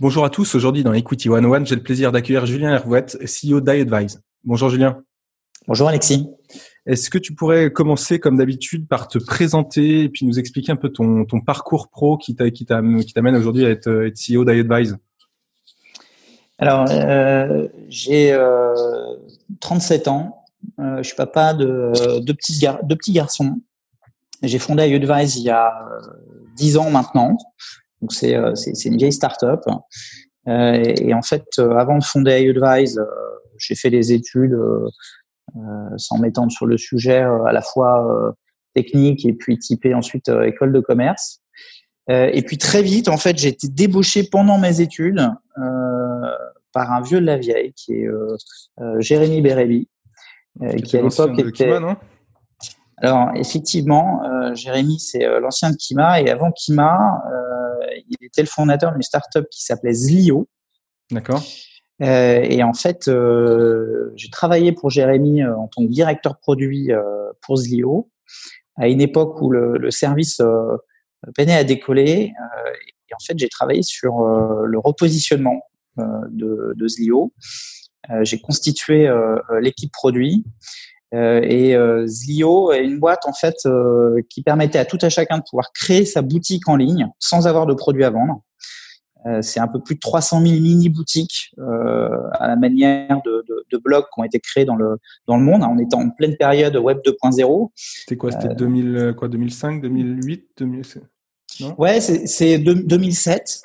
Bonjour à tous. Aujourd'hui, dans Equity 101, j'ai le plaisir d'accueillir Julien Hervouette, CEO d'iAdvise. Bonjour Julien. Bonjour Alexis. Est-ce que tu pourrais commencer, comme d'habitude, par te présenter et puis nous expliquer un peu ton, parcours pro qui t'amène aujourd'hui à être, être CEO d'iAdvise? Alors, euh, j'ai 37 euh, ans. Euh, je suis papa de deux petits, deux petits garçons. J'ai fondé iAdvise il y a 10 ans maintenant. Donc c'est euh, c'est une vieille start-up. Euh, et, en fait, euh, avant de fonder iAdvise, j'ai fait des études sans m'étendre sur le sujet à la fois technique et puis typé ensuite école de commerce. et puis très vite, en fait, j'ai été débauché pendant mes études par un vieux de la vieille qui est Jérémy Bérébi, qui à l'époque était. Alors effectivement, Jérémy c'est l'ancien de Kima et avant Kima, il était le fondateur d'une startup qui s'appelait Zlio. D'accord. Euh, et en fait, euh, j'ai travaillé pour Jérémy euh, en tant que directeur produit pour Zlio à une époque où le, service peinait à décoller. et en fait, j'ai travaillé sur le repositionnement de, de Zlio. j'ai constitué l'équipe produit euh, et euh, Zlio est une boîte en fait euh, qui permettait à tout à chacun de pouvoir créer sa boutique en ligne sans avoir de produits à vendre. c'est un peu plus de 300 000 mini boutiques à la manière de, de, de, blogs qui ont été créés dans le dans le monde. On était en pleine période web 2.0. C'était quoi? C'était 2000 quoi 2005, 2008, 2000 non? Ouais, c'est 2007.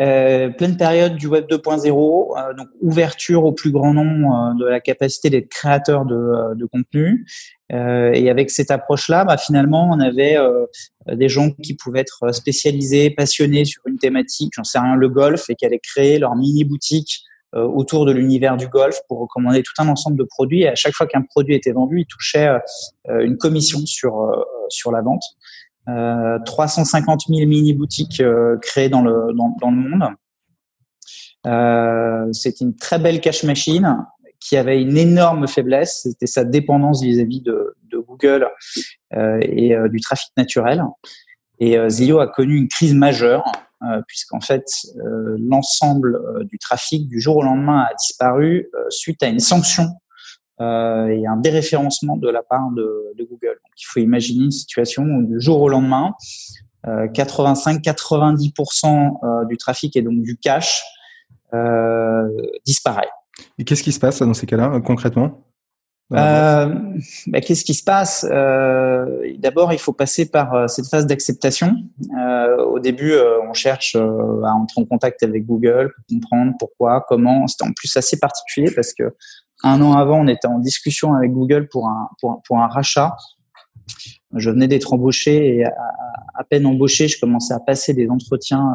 Euh, pleine période du web 2.0, euh, donc ouverture au plus grand nombre euh, de la capacité d'être créateur de, de contenu. Euh, et avec cette approche-là, bah, finalement, on avait des gens qui pouvaient être spécialisés, passionnés sur une thématique, j'en sais rien, le golf, et qui allaient créer leur mini boutique autour de l'univers du golf pour recommander tout un ensemble de produits. Et à chaque fois qu'un produit était vendu, ils touchaient une commission sur sur la vente. 350 euh, 000 mini boutiques euh, créées dans le dans, le monde. Euh, c'est une très belle cash machine qui avait une énorme faiblesse, c'était sa dépendance vis-à-vis de, Google et du trafic naturel. Et Zio a connu une crise majeure puisqu'en fait l'ensemble du trafic du jour au lendemain a disparu suite à une sanction euh, et un déréférencement de la part de, de, Google. Donc, il faut imaginer une situation où du jour au lendemain, 85-90% euh, euh, du trafic et donc du cash euh, disparaît. Et qu'est-ce qui se passe dans ces cas-là concrètement? Euh, bah, Qu'est-ce qui se passe? Euh, D'abord, il faut passer par cette phase d'acceptation. Au début, on cherche à entrer en contact avec Google pour comprendre pourquoi, comment. C'était en plus assez particulier parce que un an avant, on était en discussion avec Google pour un, pour, pour un rachat. Je venais d'être embauché et à, peine embauché, je commençais à passer des entretiens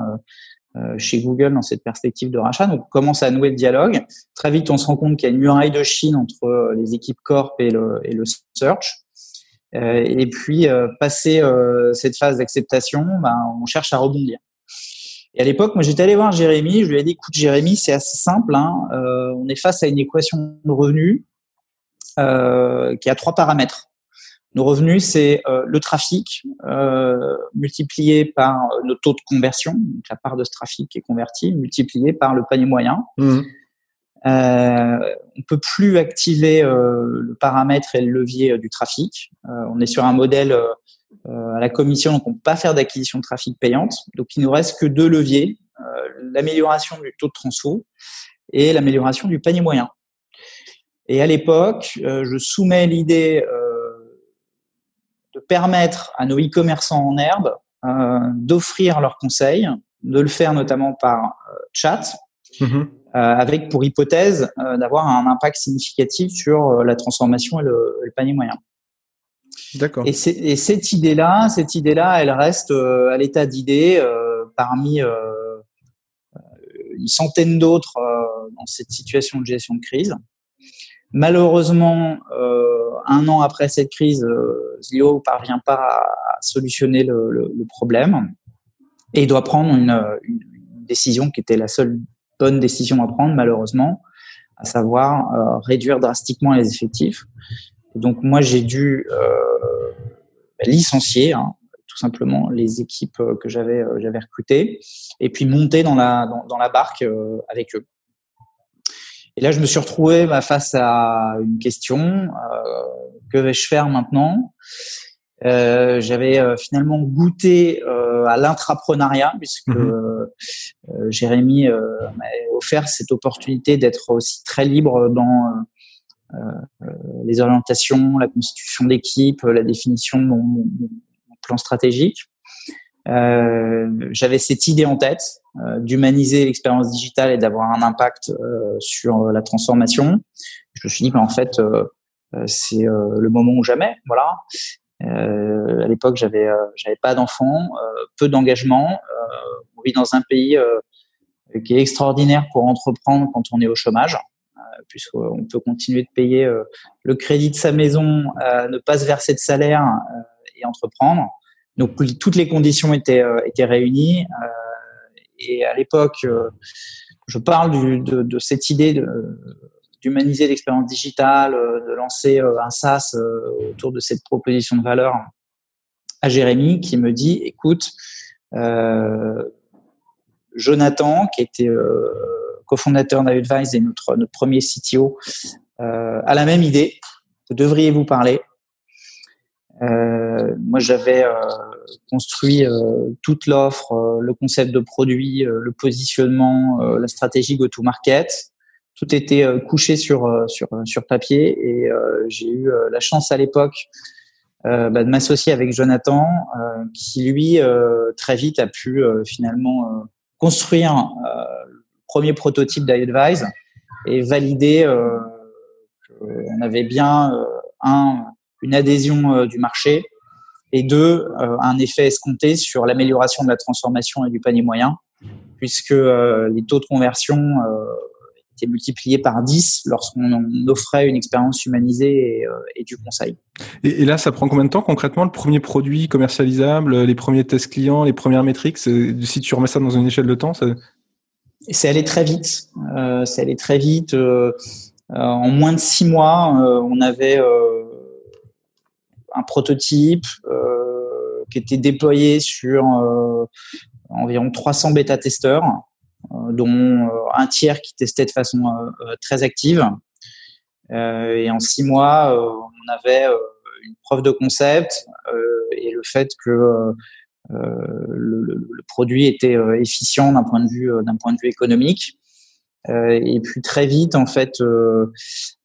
euh, euh, chez Google dans cette perspective de rachat. Donc, on commence à nouer le dialogue. Très vite, on se rend compte qu'il y a une muraille de Chine entre euh, les équipes Corp et le, et le Search. et puis, passer cette phase d'acceptation, ben, on cherche à rebondir. Et à l'époque, moi, j'étais allé voir Jérémy. Je lui ai dit, écoute, Jérémy, c'est assez simple. Hein. Euh, on est face à une équation de revenus euh, qui a trois paramètres. Nos revenus, c'est euh, le trafic euh, multiplié par le taux de conversion, donc la part de ce trafic qui est converti, multiplié par le panier moyen. Mmh. Euh, on peut plus activer le paramètre et le levier du trafic. on est sur un modèle euh, à la commission, donc on ne peut pas faire d'acquisition de trafic payante. Donc il nous reste que deux leviers euh, l'amélioration du taux de transfo et l'amélioration du panier moyen. Et à l'époque, je soumets l'idée de permettre à nos e-commerçants en herbe d'offrir leurs conseils, de le faire notamment par chat, mm-hmm. avec pour hypothèse d'avoir un impact significatif sur la transformation et le panier moyen. D'accord. Et, et, cette idée-là, cette idée-là, elle reste euh, à l'état d'idée euh, parmi euh, une centaine d'autres dans cette situation de gestion de crise. Malheureusement, un an après cette crise, Zio parvient pas à solutionner le, le, le, problème et il doit prendre une, une, décision qui était la seule bonne décision à prendre, malheureusement, à savoir réduire drastiquement les effectifs. Donc moi, j'ai dû licencier hein, tout simplement les équipes euh, que j'avais euh, j'avais recrutées et puis monter dans la dans, la barque euh, avec eux. Et là, je me suis retrouvé bah, face à une question que vais-je faire maintenant? J'avais finalement goûté à l'intrapreneuriat puisque mmh Jérémy m'a offert cette opportunité d'être aussi très libre dans euh, les orientations, la constitution d'équipe, la définition de mon, plan stratégique. Euh, j'avais cette idée en tête euh, d'humaniser l'expérience digitale et d'avoir un impact sur la transformation. Je me suis dit, ben, en fait, c'est le moment ou jamais. Voilà. à l'époque, j'avais j'avais pas d'enfants, peu d'engagement. on vit dans un pays qui est extraordinaire pour entreprendre quand on est au chômage puisqu'on peut continuer de payer euh, le crédit de sa maison, euh, ne pas se verser de salaire euh, et entreprendre. Donc toutes les conditions étaient, étaient réunies. et à l'époque, je parle de, de, cette idée d'humaniser l'expérience digitale, de lancer un SaaS autour de cette proposition de valeur à Jérémy qui me dit, écoute, Jonathan, qui était cofondateur d'Advise et notre, premier CTO, euh, a la même idée. Vous devriez vous parler. Euh, moi, j'avais euh, construit euh, toute l'offre, le concept de produit, le positionnement, la stratégie go-to-market. Tout était couché sur sur sur papier et j'ai eu la chance à l'époque bah, de m'associer avec Jonathan, qui lui très vite a pu finalement construire premier prototype d'iAdvise et valider euh, qu'on avait bien euh, un une adhésion euh, du marché et deux un effet escompté sur l'amélioration de la transformation et du panier moyen puisque les taux de conversion étaient multipliés par 10 lorsqu'on offrait une expérience humanisée et, du conseil. Et, là, ça prend combien de temps concrètement le premier produit commercialisable, les premiers tests clients, les premières métriques? Si tu remets ça dans une échelle de temps, ça, c'est allé très vite. Euh, c'est allé très vite. Euh, euh, en moins de six mois, on avait un prototype qui était déployé sur environ 300 bêta-testeurs, dont un tiers qui testait de façon très active. et en six mois, on avait une preuve de concept et le fait que euh, le, produit était euh, efficient d'un point de vue euh, économique. et puis très vite, en fait,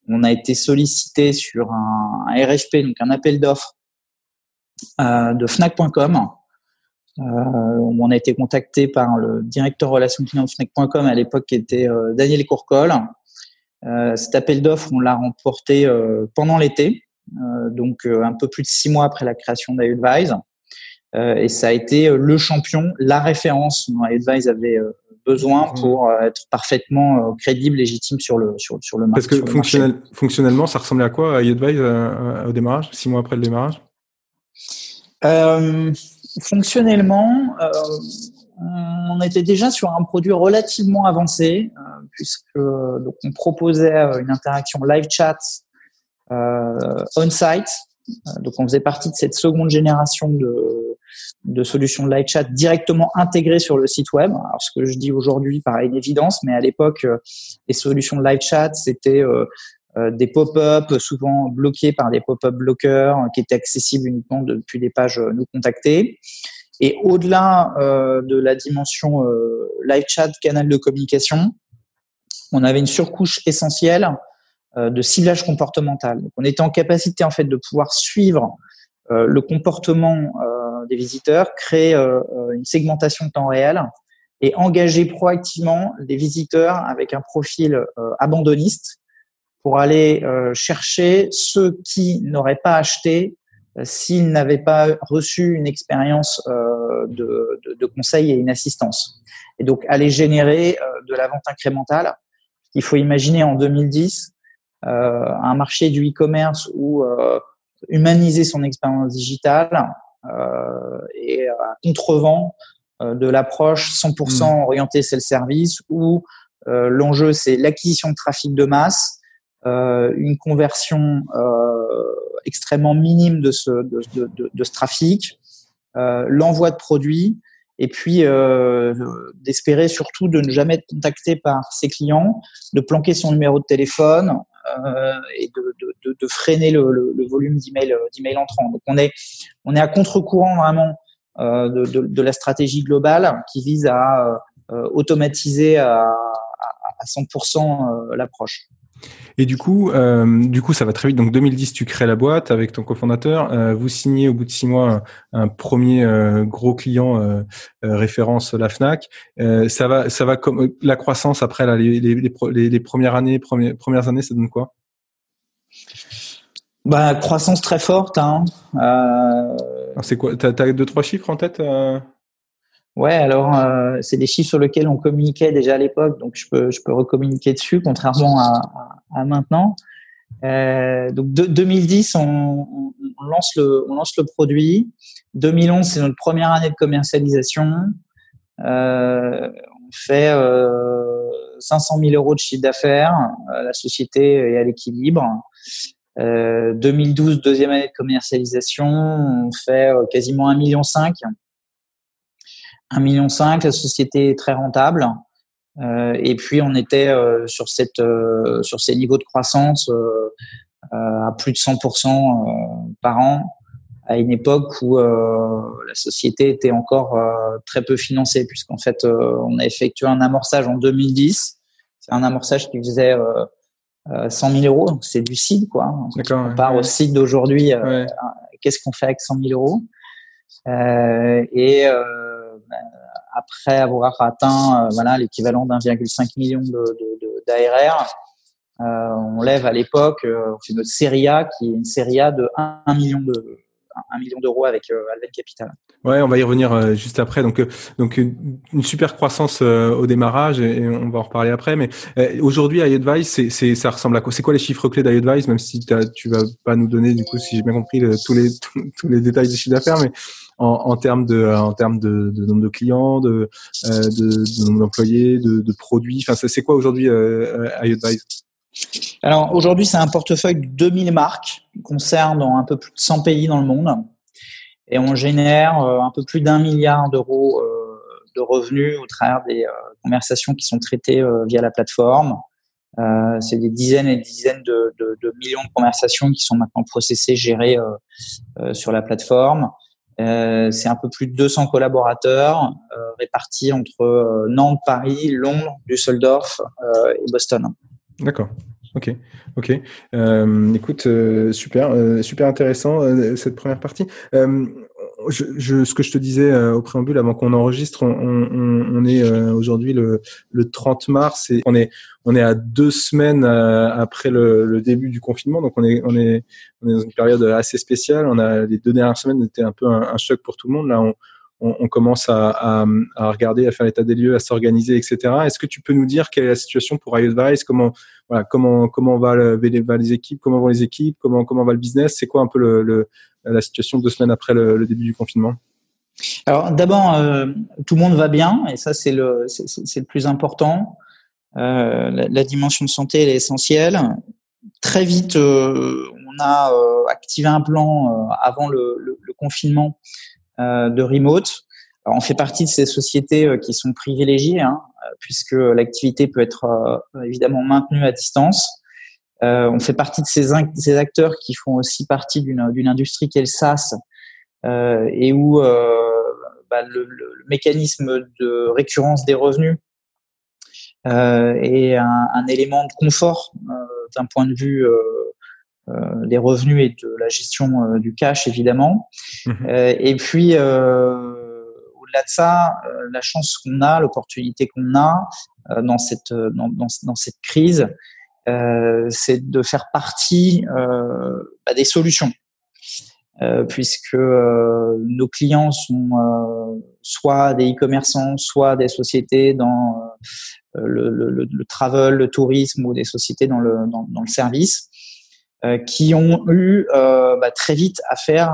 on a été sollicité sur un, RFP, donc un appel d'offres de Fnac.com. On a été contacté par le directeur relations clients de Fnac.com à l'époque qui était Daniel Courcol. Cet appel d'offres, on l'a remporté pendant l'été, donc un peu plus de six mois après la création d'Advise. Euh, et ça a été euh, le champion, la référence dont Advise avait euh, besoin pour être parfaitement crédible, légitime sur le sur, sur le marché. Parce que fonctionnellement, ça ressemblait à quoi à au démarrage, six mois après le démarrage? Euh, Fonctionnellement, euh, on était déjà sur un produit relativement avancé, euh, puisque donc on proposait une interaction live chat on-site. Donc on faisait partie de cette seconde génération de de solutions de live chat directement intégrées sur le site web. Alors ce que je dis aujourd'hui paraît une évidence, mais à l'époque, euh, les solutions de live chat, c'était euh, euh, des pop-up souvent bloqués par des pop-up bloqueurs qui étaient accessibles uniquement depuis des pages nous contacter. Et au-delà de la dimension live chat, canal de communication, on avait une surcouche essentielle de ciblage comportemental. Donc, on était en capacité en fait de pouvoir suivre le comportement des visiteurs, créer une segmentation de temps réel et engager proactivement les visiteurs avec un profil abandonniste pour aller chercher ceux qui n'auraient pas acheté s'ils n'avaient pas reçu une expérience euh, de, de, de, conseil et une assistance. Et donc, aller générer euh, de la vente incrémentale. Il faut imaginer en 2010 euh, un marché du e-commerce où humaniser son expérience digitale et à contrevent de l'approche 100% mmh. orientée self-service où l'enjeu c'est l'acquisition de trafic de masse, une conversion extrêmement minime de ce, de, de, de ce trafic, euh, l'envoi de produits, et puis euh, d'espérer surtout de ne jamais être contacté par ses clients, de planquer son numéro de téléphone euh, et de, de, de, freiner le, le, volume d'emails d'email entrants. Donc on est on est à contre-courant vraiment euh, de, de, la stratégie globale qui vise à euh, automatiser à, à 100% l'approche. Et du coup, euh, du coup, ça va très vite. Donc 2010, tu crées la boîte avec ton cofondateur. Euh, vous signez au bout de six mois un, premier euh, gros client euh, euh, référence la Fnac. ça va, ça va comme la croissance après là, les, les, les, les premières années, premières, premières années, ça donne quoi? Bah croissance très forte. Hein. C'est quoi? T'as as deux trois chiffres en tête Ouais, alors euh, c'est des chiffres sur lesquels on communiquait déjà à l'époque, donc je peux je peux recommuniquer dessus, contrairement à, à, maintenant. Euh, donc de, 2010, on, on, lance le on lance le produit. 2011, c'est notre première année de commercialisation. Euh, on fait 500 000 euros de chiffre d'affaires. la société est à l'équilibre. 2012, deuxième année de commercialisation, on fait quasiment 1,5 million 1,5 million, la société est très rentable. Euh, et puis on était euh, sur cette euh, sur ces niveaux de croissance à plus de 100% par an à une époque où la société était encore très peu financée puisqu'en fait on a effectué un amorçage en 2010. C'est un amorçage qui faisait 100 000 euros, donc c'est du CID quoi. on part au CID d'aujourd'hui, qu'est-ce qu'on fait avec 100 000 euros? Et après avoir atteint euh, voilà l'équivalent d'1,5 million d'ARR, de, euh, on lève à l'époque, euh, on fait notre série A qui est une série A de 1 million de 1 million d'euros avec Alven Capital. Ouais, on va y revenir juste après. Donc, donc une super croissance au démarrage et, on va en reparler après. Mais aujourd'hui, iAdvise, c'est, ça ressemble à quoi? C'est quoi les chiffres clés d'iAdvise Même si tu vas pas nous donner, du coup, si j'ai bien compris, tous les tous, les détails du chiffre d'affaires, mais en, termes de en termes de, nombre de clients, de, euh, de, nombre d'employés, de, de, produits. Enfin, c'est quoi aujourd'hui euh, Alors aujourd'hui, c'est un portefeuille de 2000 marques qui concerne dans un peu plus de 100 pays dans le monde, et on génère euh, un peu plus d'un milliard d'euros de revenus au travers des conversations qui sont traitées via la plateforme. Euh, c'est des dizaines et des dizaines de, de, millions de conversations qui sont maintenant processées, gérées euh, euh, sur la plateforme. Euh, c'est un peu plus de 200 collaborateurs euh, répartis entre euh, Nantes, Paris, Londres, Düsseldorf et Boston. D'accord. Ok, ok. écoute, super, super intéressant cette première partie je, ce que je te disais euh, au préambule avant qu'on enregistre, on, on, on est euh, aujourd'hui le, le 30 mars et on est on est à deux semaines euh, après le, le, début du confinement, donc on est on est on est dans une période assez spéciale. On a les deux dernières semaines étaient un peu un, choc pour tout le monde. Là, on, on, commence à, regarder, à faire l'état des lieux, à s'organiser, etc. Est-ce que tu peux nous dire quelle est la situation pour iAdvice Comment voilà comment comment va, va les équipes Comment vont les équipes Comment comment va le business? C'est quoi un peu le, la situation deux semaines après le, début du confinement? Alors d'abord, euh, tout le monde va bien et ça c'est le, c'est, le plus important. Euh, la, dimension de santé elle est essentielle. Très vite, euh, on a activé un plan avant le confinement de remote. On fait partie de ces sociétés qui sont privilégiées, hein, puisque l'activité peut être évidemment maintenue à distance. Euh, on fait partie de ces, acteurs qui font aussi partie d'une industrie qui est le SaaS euh, et où euh, bah, le, mécanisme de récurrence des revenus euh, est un, élément de confort d'un point de vue des revenus et de la gestion du cash, évidemment. Mmh et puis, au-delà de ça, la chance qu'on a, l'opportunité qu'on a dans cette dans, dans, cette crise, c'est de faire partie bah, des solutions. Euh, puisque euh, nos clients sont euh, soit des e-commerçants, soit des sociétés dans le, le, le, travel, le tourisme ou des sociétés dans le, dans, dans le service, qui ont eu bah, très vite affaire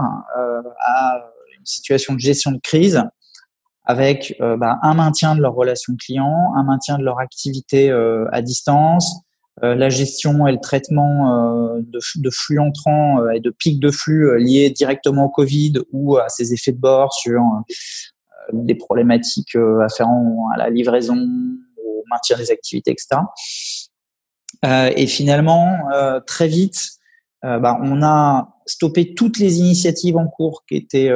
à une situation de gestion de crise avec bah, un maintien de leurs relations clients, un maintien de leur activité à distance, euh, la gestion et le traitement euh, de, de, flux entrants euh, et de pics de flux liés directement au Covid ou à ses effets de bord sur des problématiques afférentes à la livraison, au maintien des activités, etc. et finalement, très vite, bah, on a stoppé toutes les initiatives en cours qui étaient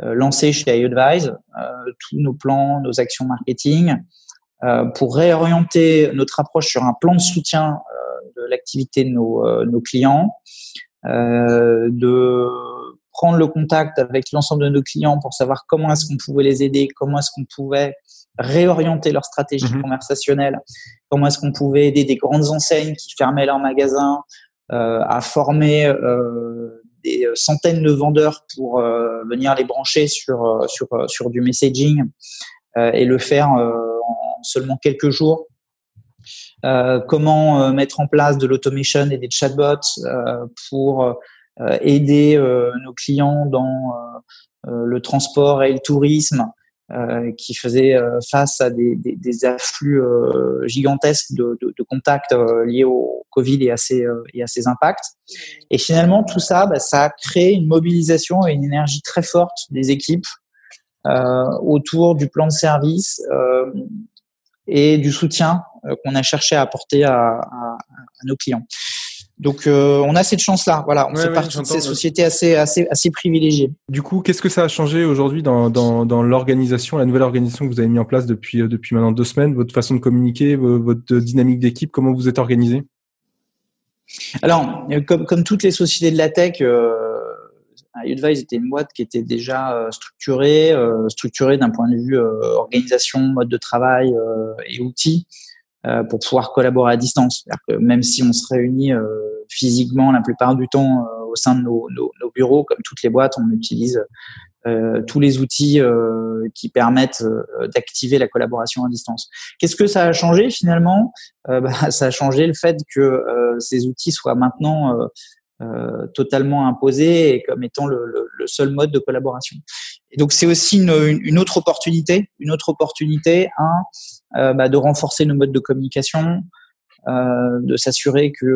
lancées chez iAdvise, tous nos plans, nos actions marketing, euh, pour réorienter notre approche sur un plan de soutien euh, de l'activité de nos, euh, nos clients, de prendre le contact avec l'ensemble de nos clients pour savoir comment est-ce qu'on pouvait les aider, comment est-ce qu'on pouvait réorienter leur stratégie mhm. conversationnelle, comment est-ce qu'on pouvait aider des grandes enseignes qui fermaient leurs magasins euh, à former euh, des centaines de vendeurs pour euh, venir les brancher sur sur sur du messaging et le faire seulement quelques jours. Euh, comment euh, mettre en place de l'automation et des chatbots euh, pour aider nos clients dans le transport et le tourisme qui faisaient face à des, afflux gigantesques de, contacts liés au Covid et à ses, et à ses impacts. Et finalement, tout ça, bah, ça a créé une mobilisation et une énergie très forte des équipes autour du plan de service et du soutien euh, qu'on a cherché à apporter à, à, à nos clients. Donc euh, on a cette chance-là, voilà, on fait partie de ces sociétés assez, assez, assez privilégiées. Du coup, qu'est-ce que ça a changé aujourd'hui dans, dans, dans l'organisation, la nouvelle organisation que vous avez mis en place depuis, euh, depuis maintenant deux semaines, votre façon de communiquer, votre dynamique d'équipe, comment vous êtes organisé? Alors, comme, comme toutes les sociétés de la tech, euh, Udvise était une boîte qui était déjà euh, structurée, euh, structurée d'un point de vue euh, organisation, mode de travail et outils pour pouvoir collaborer à distance. Que même si on se réunit physiquement la plupart du temps au sein de nos, nos, nos, bureaux, comme toutes les boîtes, on utilise euh, tous les outils euh, qui permettent d'activer la collaboration à distance. Qu'est-ce que ça a changé finalement? Bah, Ça a changé le fait que ces outils soient maintenant euh, totalement imposé et comme étant le, le, le, seul mode de collaboration. Donc c'est aussi une, une, autre opportunité, une autre opportunité, un, euh, bah, de renforcer nos modes de communication, euh, de s'assurer que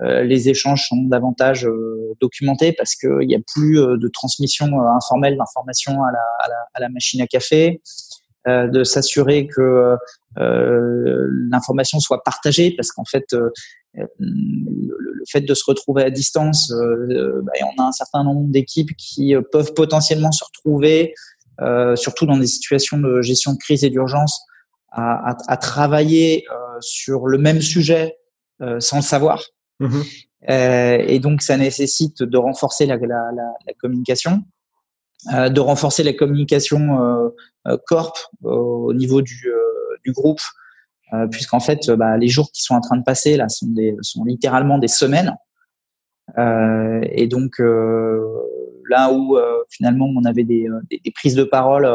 euh, les échanges sont davantage euh, documentés parce qu'il n'y a plus de transmission informelle d'informations à la, à, la, à la, machine à café, de s'assurer que l'information soit partagée parce qu'en fait le fait de se retrouver à distance, euh, bah, on a un certain nombre d'équipes qui euh, peuvent potentiellement se retrouver, euh, surtout dans des situations de gestion de crise et d'urgence, à, à, travailler sur le même sujet sans le savoir. Mmh et donc, ça nécessite de renforcer la, la, la, la communication, de renforcer la communication corp au niveau du, du groupe euh, puisqu'en fait, euh, bah, les jours qui sont en train de passer là sont, des, sont littéralement des semaines. Euh, et donc là où finalement on avait des, des, des, prises de parole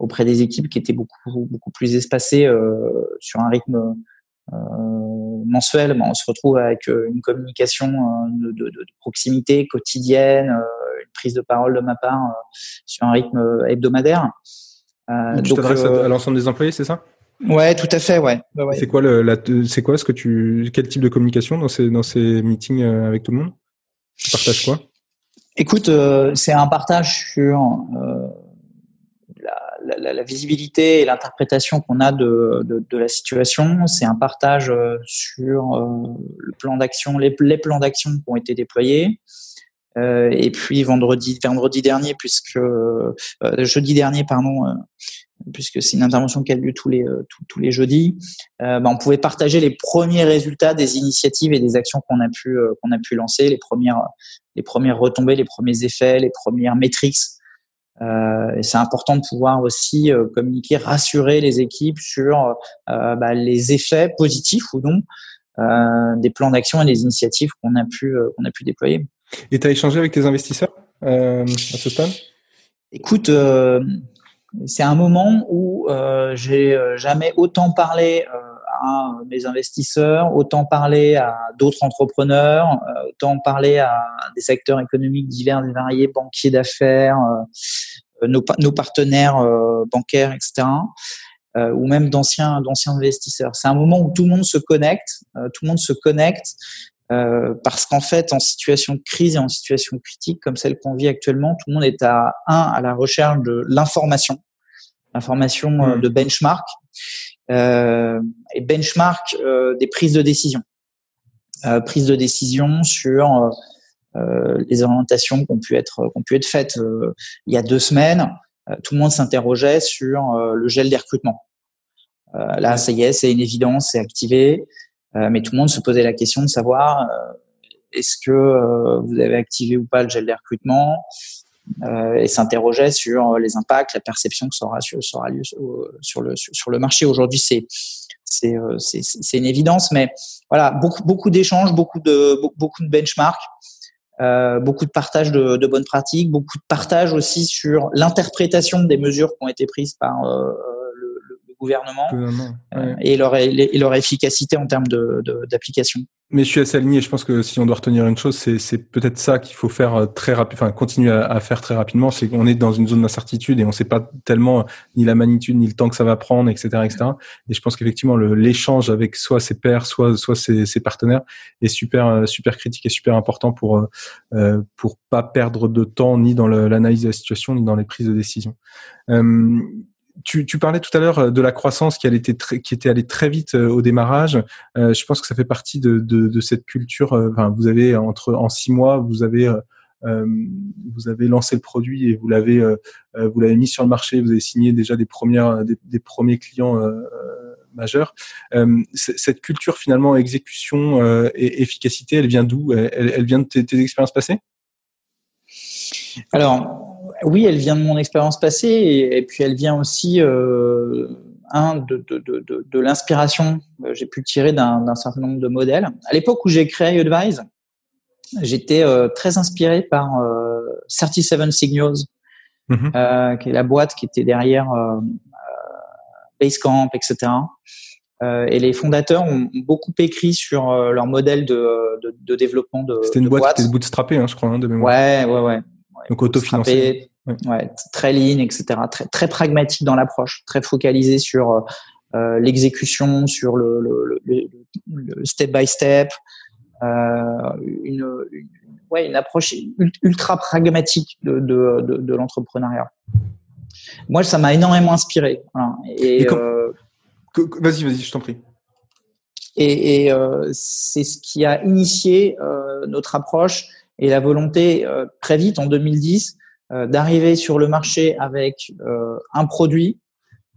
auprès des équipes qui étaient beaucoup beaucoup plus espacées sur un rythme mensuel, bah, on se retrouve avec une communication de, de, de, proximité quotidienne, une prise de parole de ma part sur un rythme hebdomadaire. Euh, tu t'adresses à l'ensemble des employés, c'est ça? Ouais, tout à fait, ouais. C'est quoi le, la, c'est quoi ce que tu, quel type de communication dans ces dans ces meetings euh, avec tout le monde? Tu partages quoi? Écoute, euh, c'est un partage sur euh, la, la, la, visibilité et l'interprétation qu'on a de, de, de, la situation. C'est un partage euh, sur le plan d'action, les, les plans d'action qui ont été déployés. et puis vendredi, vendredi dernier, puisque jeudi dernier, pardon, puisque c'est une intervention qui a lieu tous les tous, les jeudis. Bah, on pouvait partager les premiers résultats des initiatives et des actions qu'on a pu qu'on a pu lancer, les premières les premières retombées, les premiers effets, les premières métriques. Euh, et c'est important de pouvoir aussi communiquer, rassurer les équipes sur bah, les effets positifs ou non euh, des plans d'action et des initiatives qu'on a pu qu'on a pu déployer. Et tu as échangé avec tes investisseurs euh, à ce stade? Écoute, euh, c'est un moment où euh, j'ai jamais autant parlé à mes investisseurs, autant parlé à d'autres entrepreneurs, autant parlé à des secteurs économiques divers et variés, banquiers d'affaires, nos, nos, partenaires bancaires, etc. ou même d'anciens d'anciens investisseurs. C'est un moment où tout le monde se connecte, tout le monde se connecte euh, parce qu'en fait, en situation de crise et en situation critique comme celle qu'on vit actuellement, tout le monde est à un à la recherche de l'information, l'information euh, hmm. de benchmark euh, et benchmark euh, des prises de décision, euh, prises de décision sur les orientations qui ont pu être qui ont pu être faites il y a deux semaines. tout le monde s'interrogeait sur le gel des recrutements. là, ça y est, c'est une évidence, c'est activé. Euh, mais tout le monde se posait la question de savoir euh, est-ce que euh, vous avez activé ou pas le gel des recrutements et s'interrogeait sur les impacts, la perception que ça aura sur, sur, le, sur le marché. Aujourd'hui, c'est c'est une évidence, mais voilà, beaucoup beaucoup d'échanges, beaucoup de beaucoup de benchmarks, beaucoup de partage de, bonnes pratiques, beaucoup de partage aussi sur l'interprétation des mesures qui ont été prises par gouvernement, euh, et, leur, et leur efficacité en termes d'application. De, Mais je suis assez aligné. Je pense que si on doit retenir une chose, c'est peut-être ça qu'il faut faire euh, très rapide, enfin continuer à, faire très rapidement. C'est qu'on est dans une zone d'incertitude et on ne sait pas tellement ni la magnitude ni le temps que ça va prendre, etc., etc. Et je pense qu'effectivement l'échange avec soit ses pairs, soit soit ses, ses, partenaires est super euh, super critique et super important pour euh, pour pas perdre de temps ni dans l'analyse de la situation ni dans les prises de décision. Euh, tu, tu, parlais tout à l'heure euh, de la croissance qui, très, qui était allée très vite euh, au démarrage. Euh, je pense que ça fait partie de, de, de cette culture. Enfin, vous avez entre en six mois, vous avez euh, vous avez lancé le produit et vous l'avez vous l'avez mis sur le marché. Vous avez signé déjà des premières des, premiers clients majeurs. cette culture finalement exécution et efficacité, elle vient d'où? Elle, elle, vient de tes, tes expériences passées? Alors oui, elle vient de mon expérience passée et, puis elle vient aussi euh, un de, de, de, de l'inspiration que j'ai pu tirer d'un certain nombre de modèles. À l'époque où j'ai créé Advise, j'étais euh, très inspiré par euh, 37 Signals, mm-hmm. euh, qui est la boîte qui était derrière euh, Basecamp, etc. et les fondateurs ont beaucoup écrit sur leur modèle de, de, développement de. C'était une boîte, qui était bootstrappée, hein, je crois, hein, de mémoire. Ouais, ouais, ouais. Donc autofinancé. Ouais, très lean, etc. Très, très pragmatique dans l'approche, très focalisé sur euh, euh l'exécution, sur le, le, le, step by step, euh, une, une, ouais, une approche ultra pragmatique de, de, de, de l'entrepreneuriat. Moi, ça m'a énormément inspiré. Voilà. Et, euh, vas-y, vas-y, je t'en prie. Et, et c'est ce qui a initié notre approche et la volonté euh, très vite en 2010 euh, d'arriver sur le marché avec euh, un produit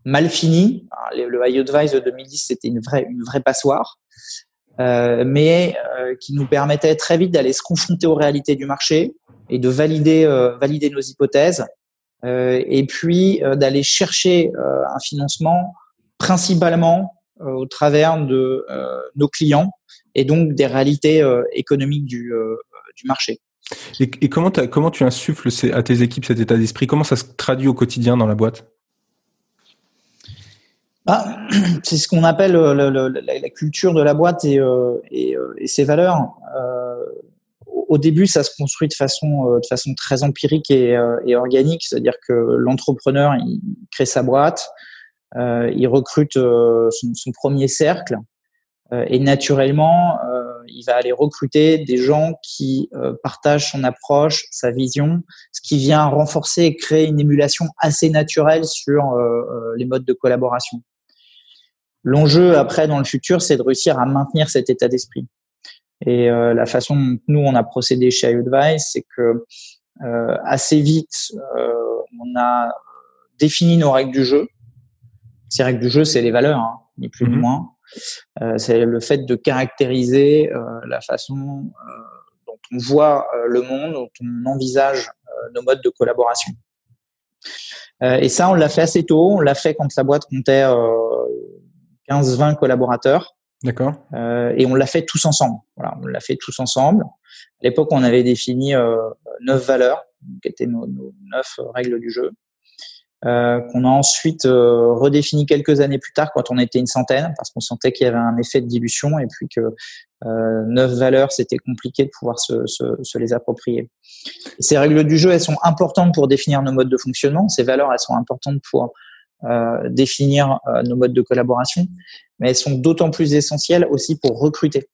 mal fini. le iAdvise de 2010 c'était une vraie une vraie passoire, mais qui nous permettait très vite d'aller se confronter aux réalités du marché et de valider valider nos hypothèses et puis d'aller chercher un financement principalement au travers de nos clients et donc des réalités économiques du, du marché. Et, comment, comment tu insuffles à tes équipes cet état d'esprit? Comment ça se traduit au quotidien dans la boîte? Ah, c'est ce qu'on appelle euh, la, culture de la boîte et, euh, euh, et, ses valeurs. au début, ça se construit de façon, de façon très empirique et, organique, c'est-à-dire que l'entrepreneur il crée sa boîte, il recrute son, son, premier cercle et naturellement, il va aller recruter des gens qui euh, partagent son approche, sa vision, ce qui vient renforcer et créer une émulation assez naturelle sur euh, euh, les modes de collaboration. L'enjeu après dans le futur, c'est de réussir à maintenir cet état d'esprit. Et la façon dont nous on a procédé chez iAdvice, c'est que assez vite, on a défini nos règles du jeu Ces règles du jeu, c'est les valeurs, hein, ni plus ni mhm. moins. Euh, c'est le fait de caractériser euh, la façon euh, dont on voit le monde, dont on envisage nos modes de collaboration. et ça, on l'a fait assez tôt. On l'a fait quand la boîte comptait 15-20 collaborateurs. D'accord. et on l'a fait tous ensemble. Voilà, on l'a fait tous ensemble. À l'époque, on avait défini neuf valeurs, qui étaient nos, nos neuf règles du jeu euh, qu'on a ensuite euh, redéfini quelques années plus tard quand on était une centaine, parce qu'on sentait qu'il y avait un effet de dilution et puis que euh, neuf valeurs, c'était compliqué de pouvoir se, se, se, les approprier. Ces règles du jeu, elles sont importantes pour définir nos modes de fonctionnement. Ces valeurs, elles sont importantes pour euh, définir euh, nos modes de collaboration, mais elles sont d'autant plus essentielles aussi pour recruter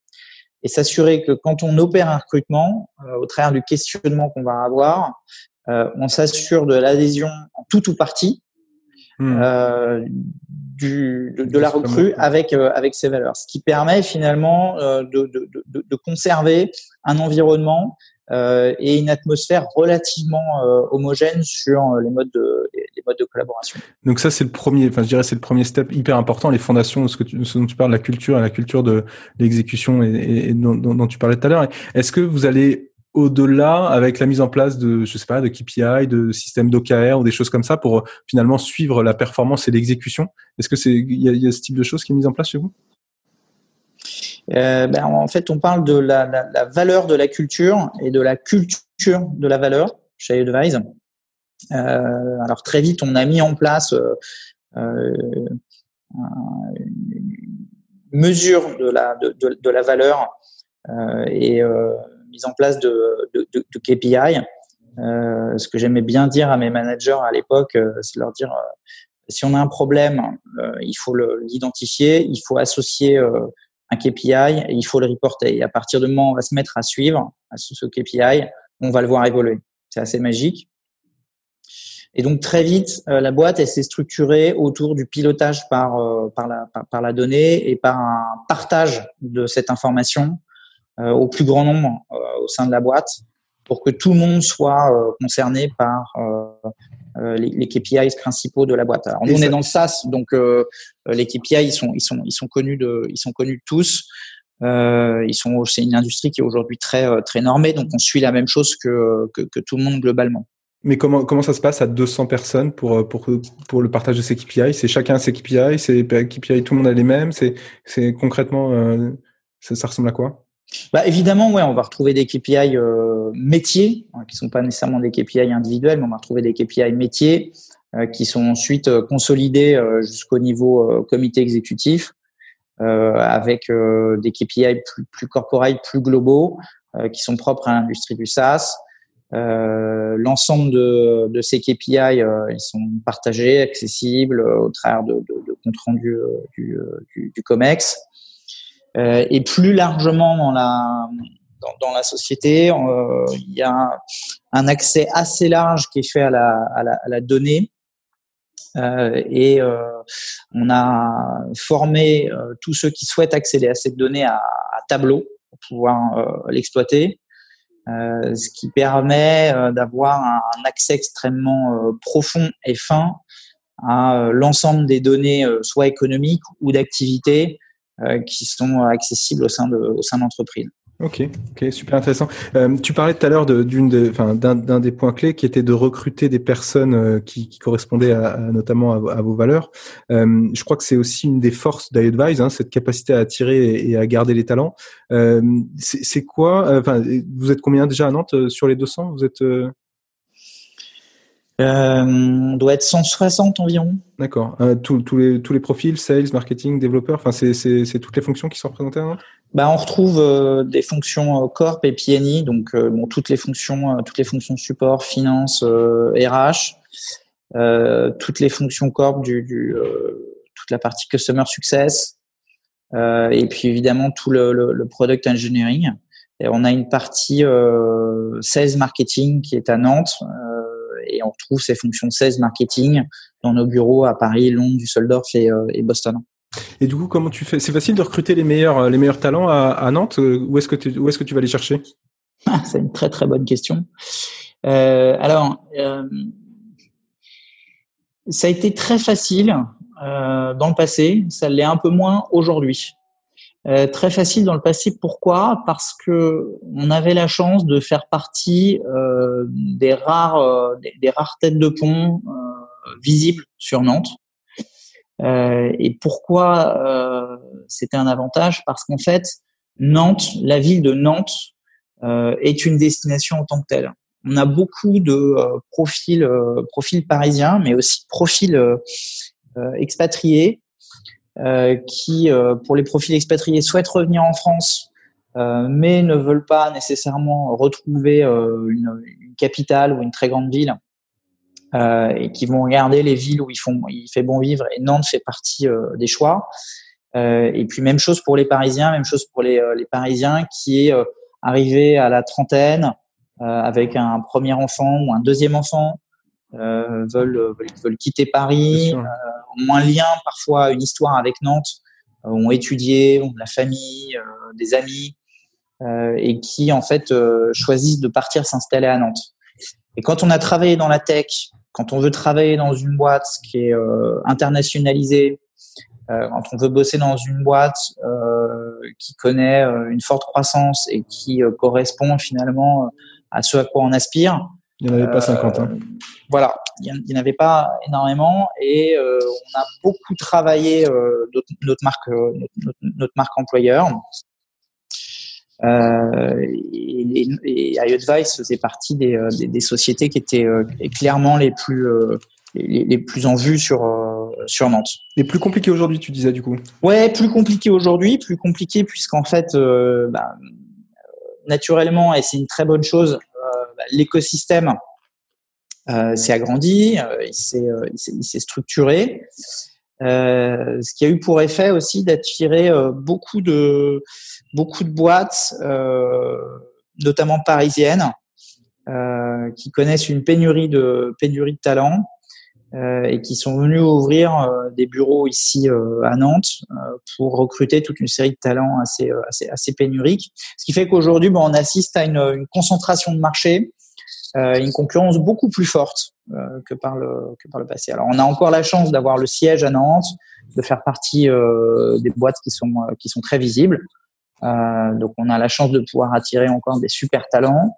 et s'assurer que quand on opère un recrutement, euh, au travers du questionnement qu'on va avoir, on s'assure de l'adhésion en tout ou partie euh, du, de, la recrue avec euh, avec ces valeurs, ce qui permet finalement de, de, de, conserver un environnement et une atmosphère relativement homogène sur les modes de les modes de collaboration. Donc ça c'est le premier, enfin je dirais c'est le premier step hyper important, les fondations, ce que tu, ce dont tu parles, la culture, la culture de l'exécution et, dont, dont, tu parlais tout à l'heure. Est-ce que vous allez au-delà avec la mise en place de, je sais pas, de KPI, de systèmes d'OKR ou des choses comme ça pour euh, finalement suivre la performance et l'exécution? Est-ce que c'est il y, a, ce type de choses qui est mis en place chez vous? Euh, ben, en fait, on parle de la, la, valeur de la culture et de la culture de la valeur chez Advise. Euh, alors très vite, on a mis en place euh, euh une mesure de la de, de, de la valeur euh, et mise en place de, KPI. Euh, ce que j'aimais bien dire à mes managers à l'époque, euh, c'est leur dire euh, si on a un problème, euh, il faut l'identifier, il faut associer un KPI et il faut le reporter. Et à partir du moment où on va se mettre à suivre ce, KPI, on va le voir évoluer. C'est assez magique. Et donc très vite, la boîte s'est structurée autour du pilotage par la donnée et par un partage de cette information au plus grand nombre euh, au sein de la boîte pour que tout le monde soit euh, concerné par les, les, KPIs principaux de la boîte. Alors, nous, on est dans le SaaS, donc les KPI ils sont ils sont ils sont connus de ils sont connus de tous. Euh, ils sont c'est une industrie qui est aujourd'hui très très normée, donc on suit la même chose que, que, que tout le monde globalement. Mais comment comment ça se passe à 200 personnes pour pour pour le partage de ces KPI C'est chacun ses KPI, c'est KPI tout le monde a les mêmes. C'est c'est concrètement euh, ça, ça ressemble à quoi? Bah, évidemment, ouais, on va retrouver des KPI euh, métiers, hein, qui sont pas nécessairement des KPI individuels, mais on va retrouver des KPI métiers euh, qui sont ensuite euh, consolidés euh, jusqu'au niveau euh, comité exécutif, avec des KPI plus, plus corporate, plus globaux, qui sont propres à l'industrie du SaaS. L'ensemble de, de, ces KPI, ils sont partagés, accessibles au travers de, de, de compte rendu du, du, du, COMEX. Euh, et plus largement dans la dans, la société, euh, il y a un accès assez large qui est fait à la, à la, à la donnée. Euh, et on a formé tous ceux qui souhaitent accéder à cette donnée à, à Tableau pour pouvoir l'exploiter, ce qui permet d'avoir un, accès extrêmement profond et fin à l'ensemble des données, soit économiques ou d'activité, euh, qui sont accessibles au sein de au sein d'entreprises. Ok, ok, super intéressant. Euh, tu parlais tout à l'heure d'une, de, d'un, d'un des points clés qui était de recruter des personnes euh, qui, correspondaient à, notamment à, vos valeurs. Euh, je crois que c'est aussi une des forces d'iAdvise, hein, cette capacité à attirer et, à garder les talents. Euh, c'est quoi Enfin, vous êtes combien déjà à Nantes sur les 200 Vous êtes euh, on doit être 160 environ. D'accord. Euh, tous les, tous les profils, sales, marketing, développeurs, enfin, c'est toutes les fonctions qui sont représentées à bah, On retrouve euh, des fonctions corp et PNI, donc bon, toutes, les fonctions, toutes les fonctions support, finance, RH, toutes les fonctions corp, du, du toute la partie customer success, et puis évidemment tout le, le, le product engineering. Et on a une partie sales marketing qui est à Nantes et on retrouve ces fonctions 16 marketing dans nos bureaux à Paris, Londres, Düsseldorf et, euh, et Boston. Et du coup, comment tu fais? C'est facile de recruter les meilleurs, euh, les meilleurs talents à, à Nantes? Où est-ce que tu, où est-ce que tu vas les chercher? Ah, C'est une très très bonne question. Euh, alors, euh, ça a été très facile dans le passé, ça l'est un peu moins aujourd'hui. Euh, très facile dans le passé. Pourquoi? Parce que on avait la chance de faire partie euh, des rares euh, des, rares têtes de pont visibles sur Nantes. et pourquoi c'était un avantage? Parce qu'en fait, Nantes, la ville de Nantes, est une destination en tant que telle. On a beaucoup de profils profils parisiens, mais aussi profils expatriés qui, euh, pour les profils expatriés, souhaitent revenir en France, euh, mais ne veulent pas nécessairement retrouver une, une, capitale ou une très grande ville, et qui vont regarder les villes où ils font, il fait bon vivre. Et Nantes fait partie des choix. et puis même chose pour les Parisiens, même chose pour les, les Parisiens qui est arrivé à la trentaine avec un premier enfant ou un deuxième enfant, euh, veulent, veulent, quitter Paris, euh, ont moins lien parfois une histoire avec Nantes, euh, ont étudié, ont de la famille, des amis, et qui en fait choisissent de partir s'installer à Nantes. Et quand on a travaillé dans la tech, quand on veut travailler dans une boîte qui est internationalisée, quand on veut bosser dans une boîte qui connaît une forte croissance et qui correspond finalement à ce à quoi on aspire, il n'y en avait pas 50. Hein. Voilà, il n'y en avait pas énormément et euh, on a beaucoup travaillé euh, notre, marque, euh, notre, marque employeur. et, et, iAdvice faisait partie des, des, sociétés qui étaient clairement les plus, les, plus en vue sur, sur Nantes. Et plus compliqué aujourd'hui, tu disais du coup Ouais, plus compliqué aujourd'hui, plus compliqué puisqu'en fait, bah, naturellement, et c'est une très bonne chose, l'écosystème euh, s'est agrandi, euh, il s'est euh, il s'est structuré. Ce qui a eu pour effet aussi d'attirer beaucoup de beaucoup de boîtes, notamment parisiennes, qui connaissent une pénurie de pénurie de talents et qui sont venus ouvrir des bureaux ici à Nantes pour recruter toute une série de talents assez assez, pénuriques. Ce qui fait qu'aujourd'hui, bon, on assiste à une, concentration de marché euh, une concurrence beaucoup plus forte euh, que par le que par le passé. Alors on a encore la chance d'avoir le siège à Nantes, de faire partie euh, des boîtes qui sont qui sont très visibles. donc on a la chance de pouvoir attirer encore des super talents.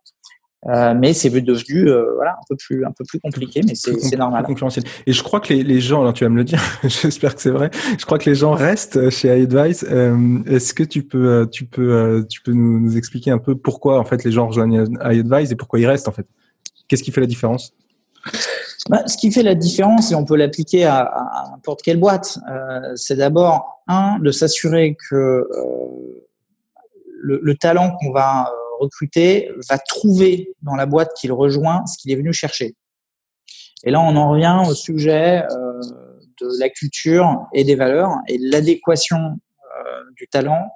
Euh, mais c'est devenu euh, voilà un peu plus un peu plus compliqué, mais c'est normal. Concurrentiel. Et je crois que les, les gens, alors tu vas me le dire, j'espère que c'est vrai. Je crois que les gens restent chez iAdvice. Euh, Est-ce que tu peux tu peux tu peux nous, nous, expliquer un peu pourquoi en fait les gens rejoignent iAdvice et pourquoi ils restent en fait? Qu'est-ce qui fait la différence? Bah, ce qui fait la différence, et on peut l'appliquer à, à, n'importe quelle boîte, euh, c'est d'abord, un, de s'assurer que euh, le, le, talent qu'on va recruter va trouver dans la boîte qu'il rejoint ce qu'il est venu chercher. Et là, on en revient au sujet euh, de la culture et des valeurs et l'adéquation euh, du talent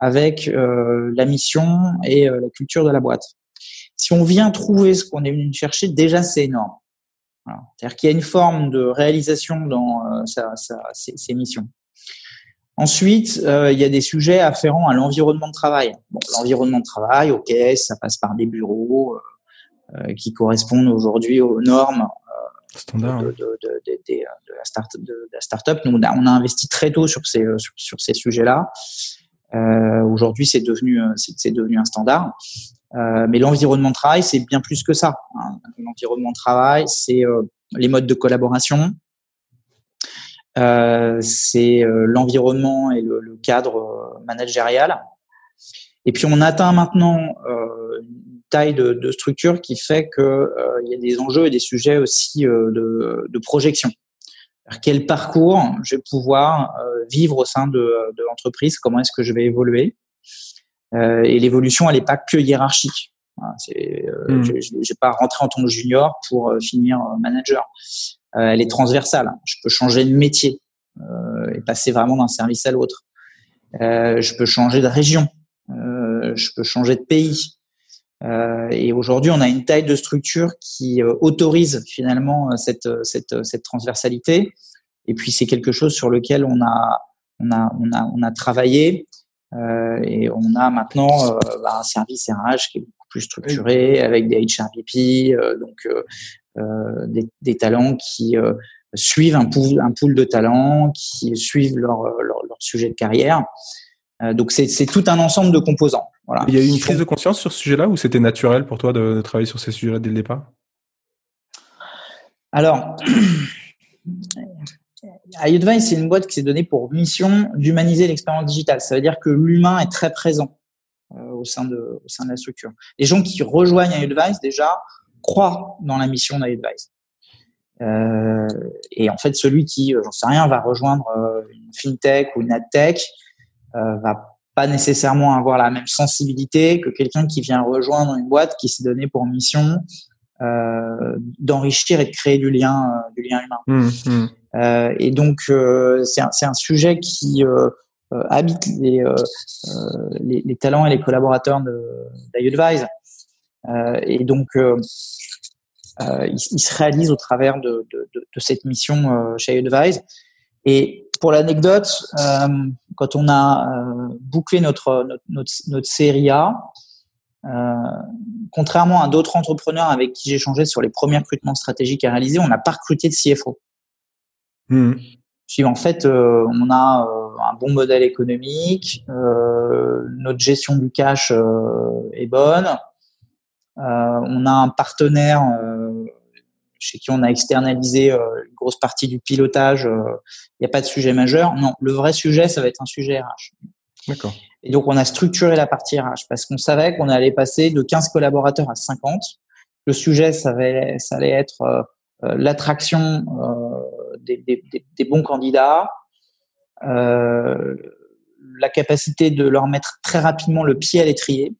avec euh, la mission et la culture de la boîte si on vient trouver ce qu'on est venu chercher, déjà c'est énorme. C'est-à-dire qu'il y a une forme de réalisation dans sa, sa, ses, missions. Ensuite, euh, il y a des sujets afférents à l'environnement de travail. Bon, l'environnement de travail, ok, ça passe par des bureaux euh, euh qui correspondent aujourd'hui aux normes Standard. De, de, de, de, la start, de, la start-up. Nous, on a, on a investi très tôt sur ces, sur, sur ces sujets-là. Euh, aujourd'hui, c'est devenu, c'est devenu un standard. Euh, mais l'environnement de travail, c'est bien plus que ça. Hein. L'environnement de travail, c'est euh, les modes de collaboration, euh, c'est euh, l'environnement et le, le, cadre managérial. Et puis on atteint maintenant une taille de, de, structure qui fait que il y a des enjeux et des sujets aussi de, de projection. Quel parcours je vais pouvoir vivre au sein de, de l'entreprise Comment est-ce que je vais évoluer euh, et l'évolution, elle n'est pas que hiérarchique. Euh, hmm. Je n'ai pas rentré en tant que junior pour euh, finir manager. Elle est transversale. Je peux changer de métier et passer vraiment d'un service à l'autre. je peux changer de région. je peux changer de pays. Euh, et aujourd'hui, on a une taille de structure qui euh, autorise finalement cette, cette, transversalité. Et puis, c'est quelque chose sur lequel on a, on a, on a, on a travaillé euh, et on a maintenant euh, bah, un service RH qui est beaucoup plus structuré avec des HRVP, euh, donc des, des, talents qui suivent un pool, un pool de talents, qui suivent leur, leur, leur sujet de carrière. donc c'est tout un ensemble de composants. Voilà. Il y a eu une prise de conscience sur ce sujet-là ou c'était naturel pour toi de, de travailler sur ces sujets-là dès le départ? Alors, iAdvice, c'est une boîte qui s'est donnée pour mission d'humaniser l'expérience digitale. Ça veut dire que l'humain est très présent euh, au, sein de, au sein de la structure. Les gens qui rejoignent iAdvice, déjà, croient dans la mission d'iAdvice. Euh, et en fait, celui qui, euh, j'en sais rien, va rejoindre euh, une fintech ou une adtech, euh, va pas nécessairement avoir la même sensibilité que quelqu'un qui vient rejoindre une boîte qui s'est donnée pour mission euh, d'enrichir et de créer du lien, du lien humain. Mmh, mmh. Euh, et donc, c'est un, un, sujet qui habite les, les, les, talents et les collaborateurs d'iAdvise. Et donc, il, il, se réalise au travers de, de, de, de cette mission chez iAdvise. Et pour l'anecdote, quand on a bouclé notre, notre, notre, notre série A, euh, contrairement à d'autres entrepreneurs avec qui j'ai échangé sur les premiers recrutements stratégiques à réaliser, on n'a pas recruté de CFO. Mmh. en fait, euh, on a euh, un bon modèle économique, notre gestion du cash est bonne, on a un partenaire chez qui on a externalisé une grosse partie du pilotage. Il n'y a pas de sujet majeur. Non, le vrai sujet, ça va être un sujet RH. D'accord. Et donc, on a structuré la partie RH parce qu'on savait qu'on allait passer de 15 collaborateurs à 50. Le sujet, ça, allait, ça allait être euh, euh, l'attraction euh, des, des, des, bons candidats, euh, la capacité de leur mettre très rapidement le pied à l'étrier,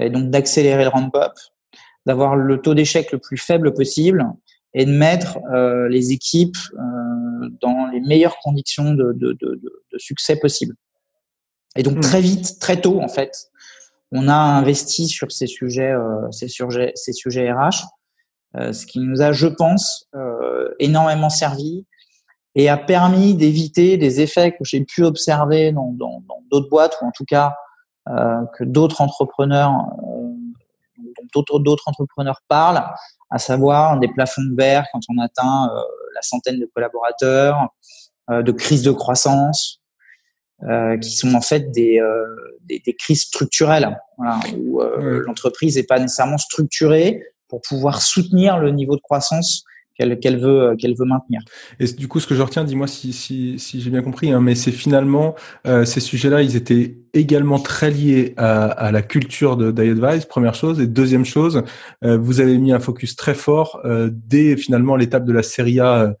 et donc d'accélérer le ramp-up, d'avoir le taux d'échec le plus faible possible et de mettre euh, les équipes euh, dans les meilleures conditions de, de, de, de succès possible. Et donc hmm. très vite, très tôt en fait, on a investi sur ces sujets, euh, ces sujets, ces sujets RH, euh, ce qui nous a, je pense, euh, énormément servi et a permis d'éviter des effets que j'ai pu observer dans d'autres dans, boîtes ou en tout cas que d'autres entrepreneurs, euh, d'autres d'autres entrepreneurs parlent, à savoir des plafonds de verre quand on atteint la centaine de collaborateurs, de crise de croissance, euh, qui sont en fait des, euh, des, des crises structurelles, voilà, où euh, l'entreprise n'est pas nécessairement structurée pour pouvoir soutenir le niveau de croissance qu'elle veut qu'elle veut maintenir. Et du coup, ce que je retiens, dis-moi si, si, si j'ai bien compris, hein, mais c'est finalement euh, ces sujets-là, ils étaient également très liés à, à la culture de d'iAdvise, première chose, et deuxième chose, euh, vous avez mis un focus très fort euh, dès finalement l'étape de la série A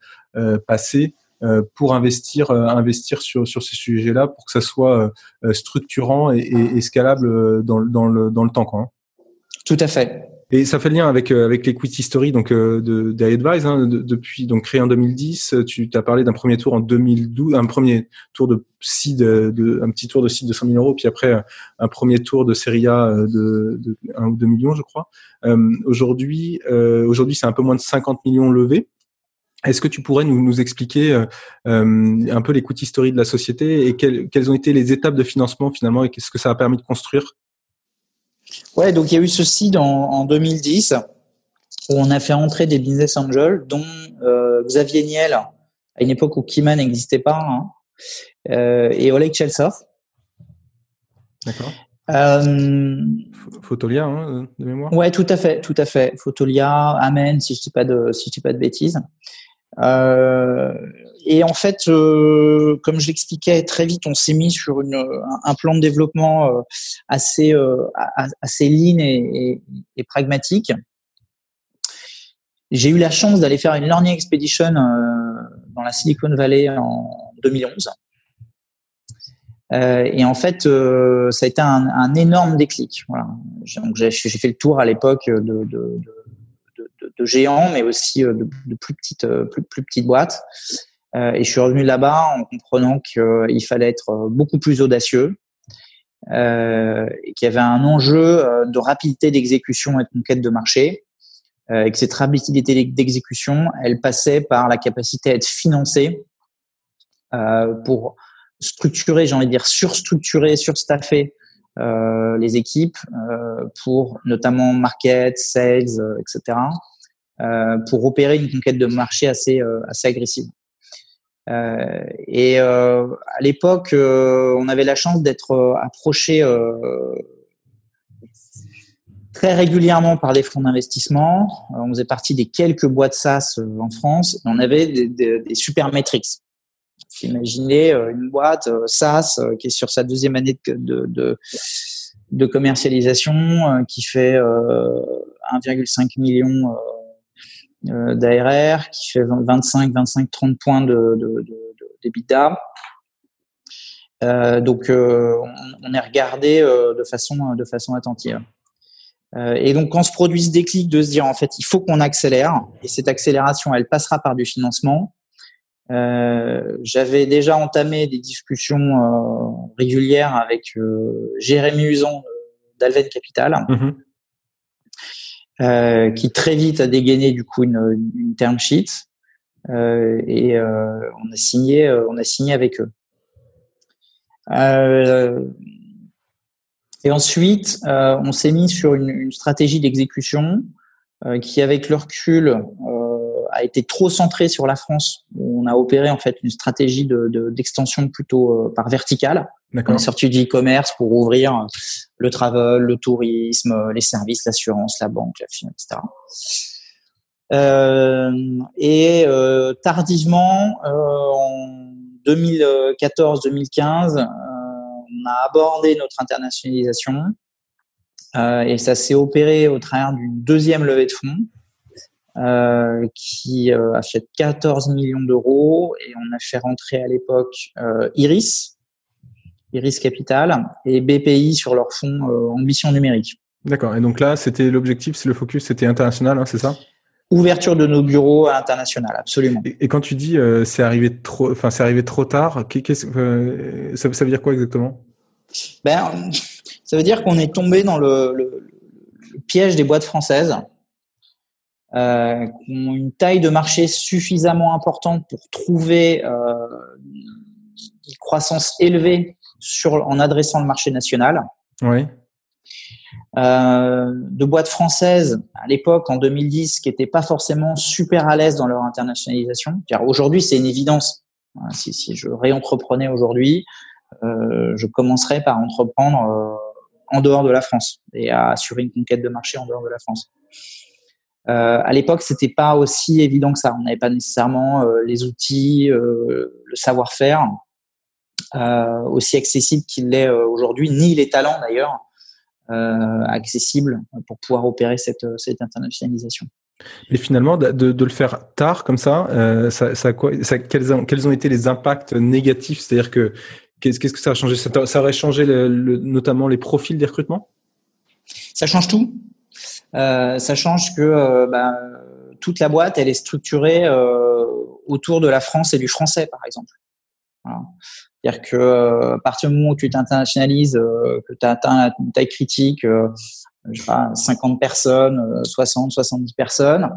passée euh, pour investir, euh, investir sur, sur ces sujets-là pour que ça soit euh, structurant et, et, scalable dans, dans, le, dans le temps. Quoi, hein. Tout à fait. Et ça fait le lien avec avec l'equity story donc de d'advise hein, depuis donc créé en 2010. Tu as parlé d'un premier tour en 2012, un premier tour de seed, de, un petit tour de seed de 100 000 euros, puis après un premier tour de série A de, de 1 ou 2 millions, je crois. Euh, aujourd'hui, euh, aujourd'hui c'est un peu moins de 50 millions levés. Est-ce que tu pourrais nous, nous expliquer euh, euh un peu l'écoute historique de la société et quelles, quelles, ont été les étapes de financement finalement et qu'est-ce que ça a permis de construire? Ouais, donc il y a eu ceci en, en 2010 où on a fait entrer des business angels dont euh, Xavier Niel à une époque où Kima n'existait pas hein, euh, et Oleg Chelsov. D'accord. Euh, Photolia, hein, de mémoire? Ouais, tout à fait, tout à fait. Photolia, Amen, si je dis pas de, si je dis pas de bêtises. Euh, et en fait, euh, comme je l'expliquais très vite, on s'est mis sur une, un, plan de développement euh, assez assez lean et, pragmatique. J'ai eu la chance d'aller faire une learning expedition dans la Silicon Valley en 2011. Euh, et en fait, euh, ça a été un, énorme déclic. J'ai fait le tour à l'époque de, géants, mais aussi euh, de, euh, plus petites boîtes. Euh, et je suis revenu là-bas en comprenant qu'il fallait être beaucoup plus audacieux, euh, qu'il y avait un enjeu de rapidité d'exécution et de conquête de marché, euh, et que cette rapidité d'exécution, elle passait par la capacité à être financée euh, pour structurer, j'ai envie de dire surstructurer, surstaffer euh, les équipes euh, pour notamment market, sales, euh, etc. pour opérer une conquête de marché assez assez agressive. Et à l'époque, on avait la chance d'être approché très régulièrement par les fonds d'investissement. On faisait partie des quelques boîtes SaaS en France. on avait des, super metrics. Imaginez euh, une boîte euh, SaaS euh, qui est sur sa deuxième année de commercialisation, qui fait 1,5 million d'ARR, qui fait 25, 25, 30 points de, de, d'EBITDA. Euh, donc, on, est regardé de façon de façon attentive. et donc, quand se produit ce déclic de se dire en fait, il faut qu'on accélère, et cette accélération, elle passera par du financement. Euh, j'avais déjà entamé des discussions euh, régulières avec euh, Jérémy Usan d'Alven Capital, mhm. qui très vite a dégainé du coup une, une term sheet et on a signé, on a signé avec eux. et ensuite, on s'est mis sur une, une stratégie d'exécution qui, avec le recul, a été trop centré sur la France. On a opéré en fait une stratégie d'extension de, plutôt euh, par verticale. On est sorti du e-commerce pour ouvrir euh, le travel, le tourisme, euh, les services, l'assurance, la banque, la finance, etc. Euh, et euh, tardivement, euh, en 2014-2015, on a abordé notre internationalisation et ça s'est opéré au travers d'une deuxième levée de fonds euh, qui euh, a fait 14 millions d'euros et on a fait rentrer à l'époque euh, Iris, Iris Capital et BPI sur leur fonds ambition numérique. D'accord. Et donc là, c'était l'objectif, c'est le focus, c'était international, hein, c'est ça? Ouverture de nos bureaux à l'international, absolument. Et, quand tu dis c'est arrivé trop, enfin c'est arrivé trop tard, qu'est-ce, ça, ça, veut dire quoi exactement? Ben, ça veut dire qu'on est tombé dans le, le, le piège des boîtes françaises euh, qui ont une taille de marché suffisamment importante pour trouver euh, une croissance élevée sur, en adressant le marché national. Oui. Euh, de boîtes françaises à l'époque en 2010 qui n'étaient pas forcément super à l'aise dans leur internationalisation. Aujourd'hui, c'est une évidence. Si, si je réentreprenais aujourd'hui, euh, je commencerais par entreprendre euh, en dehors de la France et à assurer une conquête de marché en dehors de la France. À l'époque, c'était pas aussi évident que ça. On n'avait pas nécessairement les outils, le savoir-faire aussi accessible qu'il l'est aujourd'hui, ni les talents d'ailleurs accessibles pour pouvoir opérer cette, cette internationalisation. Mais finalement, de, de, le faire tard comme ça, ça, ça, quoi, ça quels, ont, quels, ont, été les impacts négatifs? C'est-à-dire que qu'est-ce que ça a changé? Ça, ça, aurait changé le, notamment les profils des recrutements? Ça change tout. Euh, ça change que euh, bah, toute la boîte, elle est structurée euh, autour de la France et du français, par exemple. C'est-à-dire que à partir du moment où tu t'internationalises, que tu as atteint une taille critique, je sais pas, 50 personnes, 60, 70 personnes,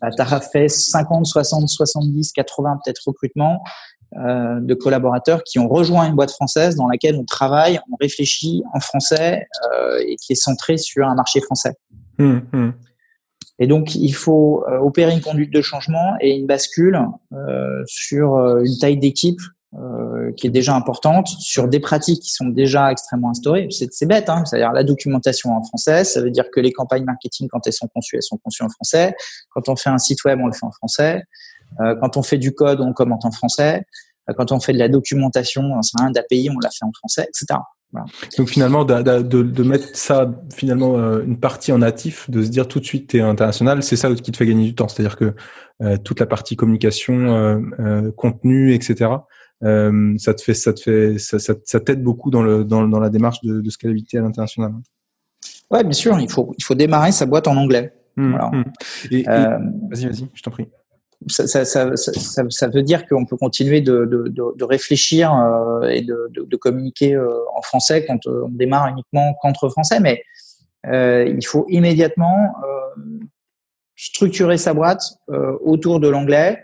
bah, tu as fait 50, 60, 70, 80 peut-être recrutements euh, de collaborateurs qui ont rejoint une boîte française dans laquelle on travaille, on réfléchit en français euh, et qui est centré sur un marché français. Hum. Et donc, il faut euh, opérer une conduite de changement et une bascule euh, sur euh, une taille d'équipe qui est déjà importante, sur des pratiques qui sont déjà extrêmement instaurées. C'est bête, hein c'est-à-dire la documentation en français, ça veut dire que les campagnes marketing, quand elles sont conçues, elles sont conçues en français. Quand on fait un site web, on le fait en français. quand on fait du code, on commente en français. quand on fait de la documentation, d'API, on la fait en français, etc. Donc finalement, de, de, mettre ça, finalement, euh, une partie en natif, de se dire tout de suite tu es international, c'est ça qui te fait gagner du temps. C'est-à-dire que euh, toute la partie communication, euh, contenu, etc. ça te fait, ça te fait, ça, ça, t'aide beaucoup dans le dans, dans la démarche de, de scalabilité à l'international. Ouais, bien sûr, il faut il faut démarrer sa boîte en anglais. Mmh, mmh. vas-y, vas-y, je t'en prie ça, ça, ça, ça, veut dire qu'on peut continuer de, de, de, réfléchir euh, et de, de, communiquer euh, en français quand euh, on démarre uniquement qu'entre français, mais euh, il faut immédiatement structurer sa boîte autour de l'anglais.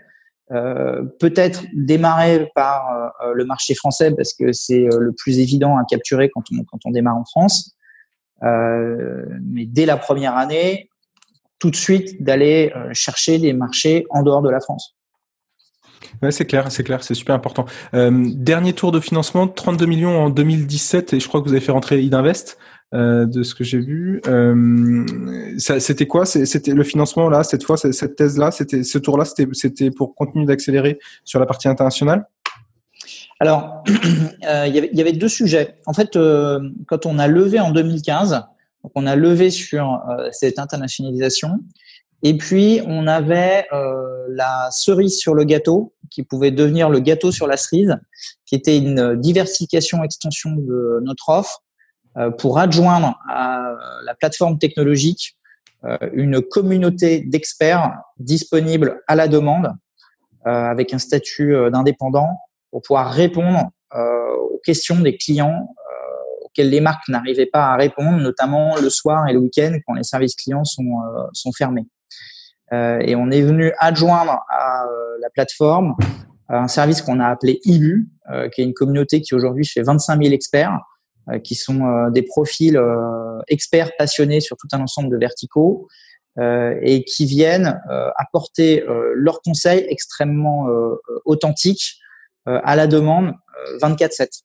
Peut-être démarrer par le marché français parce que c'est le plus évident à capturer quand on, quand on démarre en France. mais dès la première année, tout de suite d'aller chercher des marchés en dehors de la France. C'est clair, c'est clair, c'est super important. dernier tour de financement, 32 millions en 2017, et je crois que vous avez fait rentrer Idinvest. Euh, de ce que j'ai vu. Euh, c'était quoi? C'était le financement là cette fois, cette thèse là, c'était ce tour là, c'était pour continuer d'accélérer sur la partie internationale? Alors, euh, il y, avait, deux sujets. En fait, quand on a levé en 2015, on a levé sur cette internationalisation. Et puis, on avait la cerise sur le gâteau, qui pouvait devenir le gâteau sur la cerise, qui était une diversification, extension de notre offre euh, pour adjoindre à la plateforme technologique euh, une communauté d'experts disponibles à la demande euh, avec un statut d'indépendant pour pouvoir répondre aux questions des clients auxquelles les marques n'arrivaient pas à répondre, notamment le soir et le week-end quand les services clients sont, sont fermés. et on est venu adjoindre à la plateforme un service qu'on a appelé IBU, qui est une communauté qui aujourd'hui fait 25 000 experts, euh, qui sont euh, des profils euh, experts passionnés sur tout un ensemble de verticaux et qui viennent apporter leurs conseils extrêmement authentiques à la demande 24/7.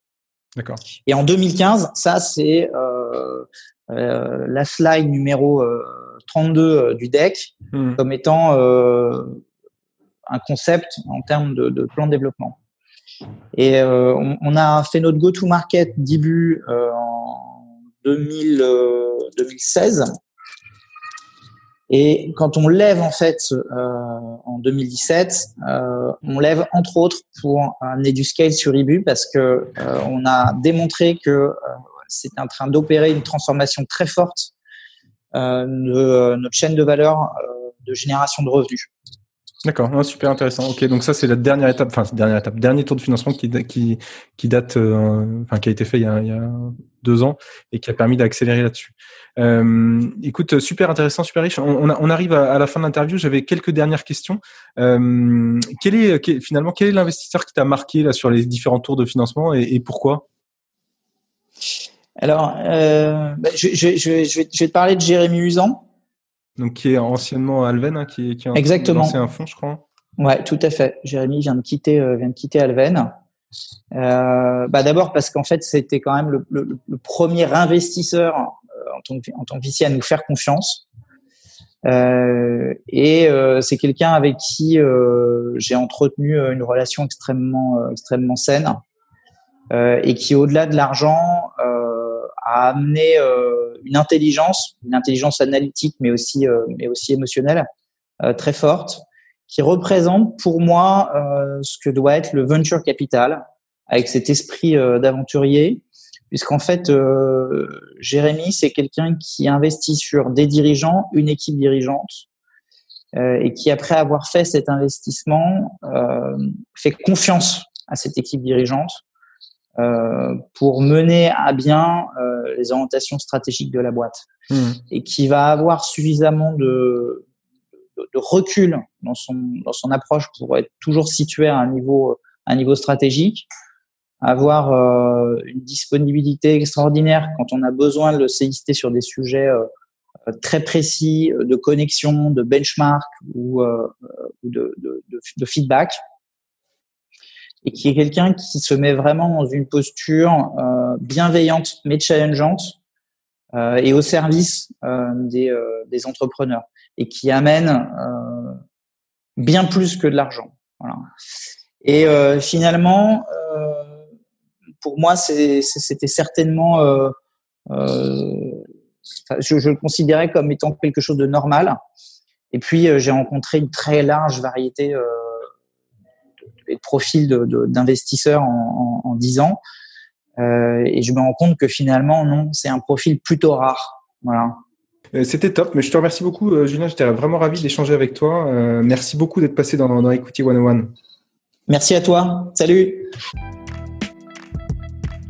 D'accord. Et en 2015, ça c'est la slide numéro 32 du deck hmm. comme étant un concept en termes de, de plan de développement. Et euh, on, a fait notre go-to-market début euh, en 2000, 2016. Euh, Et quand on lève en fait en 2017, on lève entre autres pour amener du scale sur Ibu parce que on a démontré que c'était en train d'opérer une transformation très forte de notre chaîne de valeur de génération de revenus. D'accord, super intéressant. Ok, donc ça c'est la dernière étape, enfin dernière étape, dernier tour de financement qui qui qui date, euh, enfin qui a été fait il y a, il y a, deux ans et qui a permis d'accélérer là-dessus. Euh, écoute, super intéressant, super riche. On, on arrive à, la fin de l'interview. J'avais quelques dernières questions. Euh, quel est finalement quel est l'investisseur qui t'a marqué là sur les différents tours de financement et, et pourquoi? Alors, euh, bah, je, je, je, vais, je vais te parler de Jérémy Usan. Donc qui est anciennement Alven, hein, qui, qui a Exactement. lancé un fonds, je crois. Ouais, tout à fait. Jérémy vient de quitter euh, vient de quitter Alven. Euh, bah d'abord parce qu'en fait c'était quand même le, le, le premier investisseur euh, en tant que en tant que à nous faire confiance. Euh, et euh, c'est quelqu'un avec qui j'ai entretenu une relation extrêmement extrêmement saine et qui au-delà de l'argent a amené une intelligence, une intelligence analytique, mais aussi, euh, mais aussi émotionnelle euh, très forte, qui représente pour moi euh, ce que doit être le venture capital, avec cet esprit d'aventurier, puisqu'en fait, Jérémy, c'est quelqu'un qui investit sur des dirigeants, une équipe dirigeante, et qui, après avoir fait cet investissement, fait confiance à cette équipe dirigeante euh, pour mener à bien euh, les orientations stratégiques de la boîte hmm. et qui va avoir suffisamment de, de, recul dans son, dans son approche pour être toujours situé à un niveau, à un niveau stratégique, avoir euh, une disponibilité extraordinaire quand on a besoin de le solliciter sur des sujets très précis de connexion, de benchmark ou, de, de, de, feedback et qui est quelqu'un qui se met vraiment dans une posture euh, bienveillante mais challengeante euh, et au service euh, des, entrepreneurs et qui amène bien plus que de l'argent. Et finalement, pour moi, c'était certainement, je, le considérais comme étant quelque chose de normal. Et puis, j'ai rencontré une très large variété et profil d'investisseurs de, en, en, 10 ans. Euh, et je me rends compte que finalement, non, c'est un profil plutôt rare. Voilà. Euh, c'était top, mais je te remercie beaucoup, euh, Julien. J'étais vraiment ravi d'échanger avec toi. Euh, merci beaucoup d'être passé dans, dans Equity 101. Merci à toi. Salut.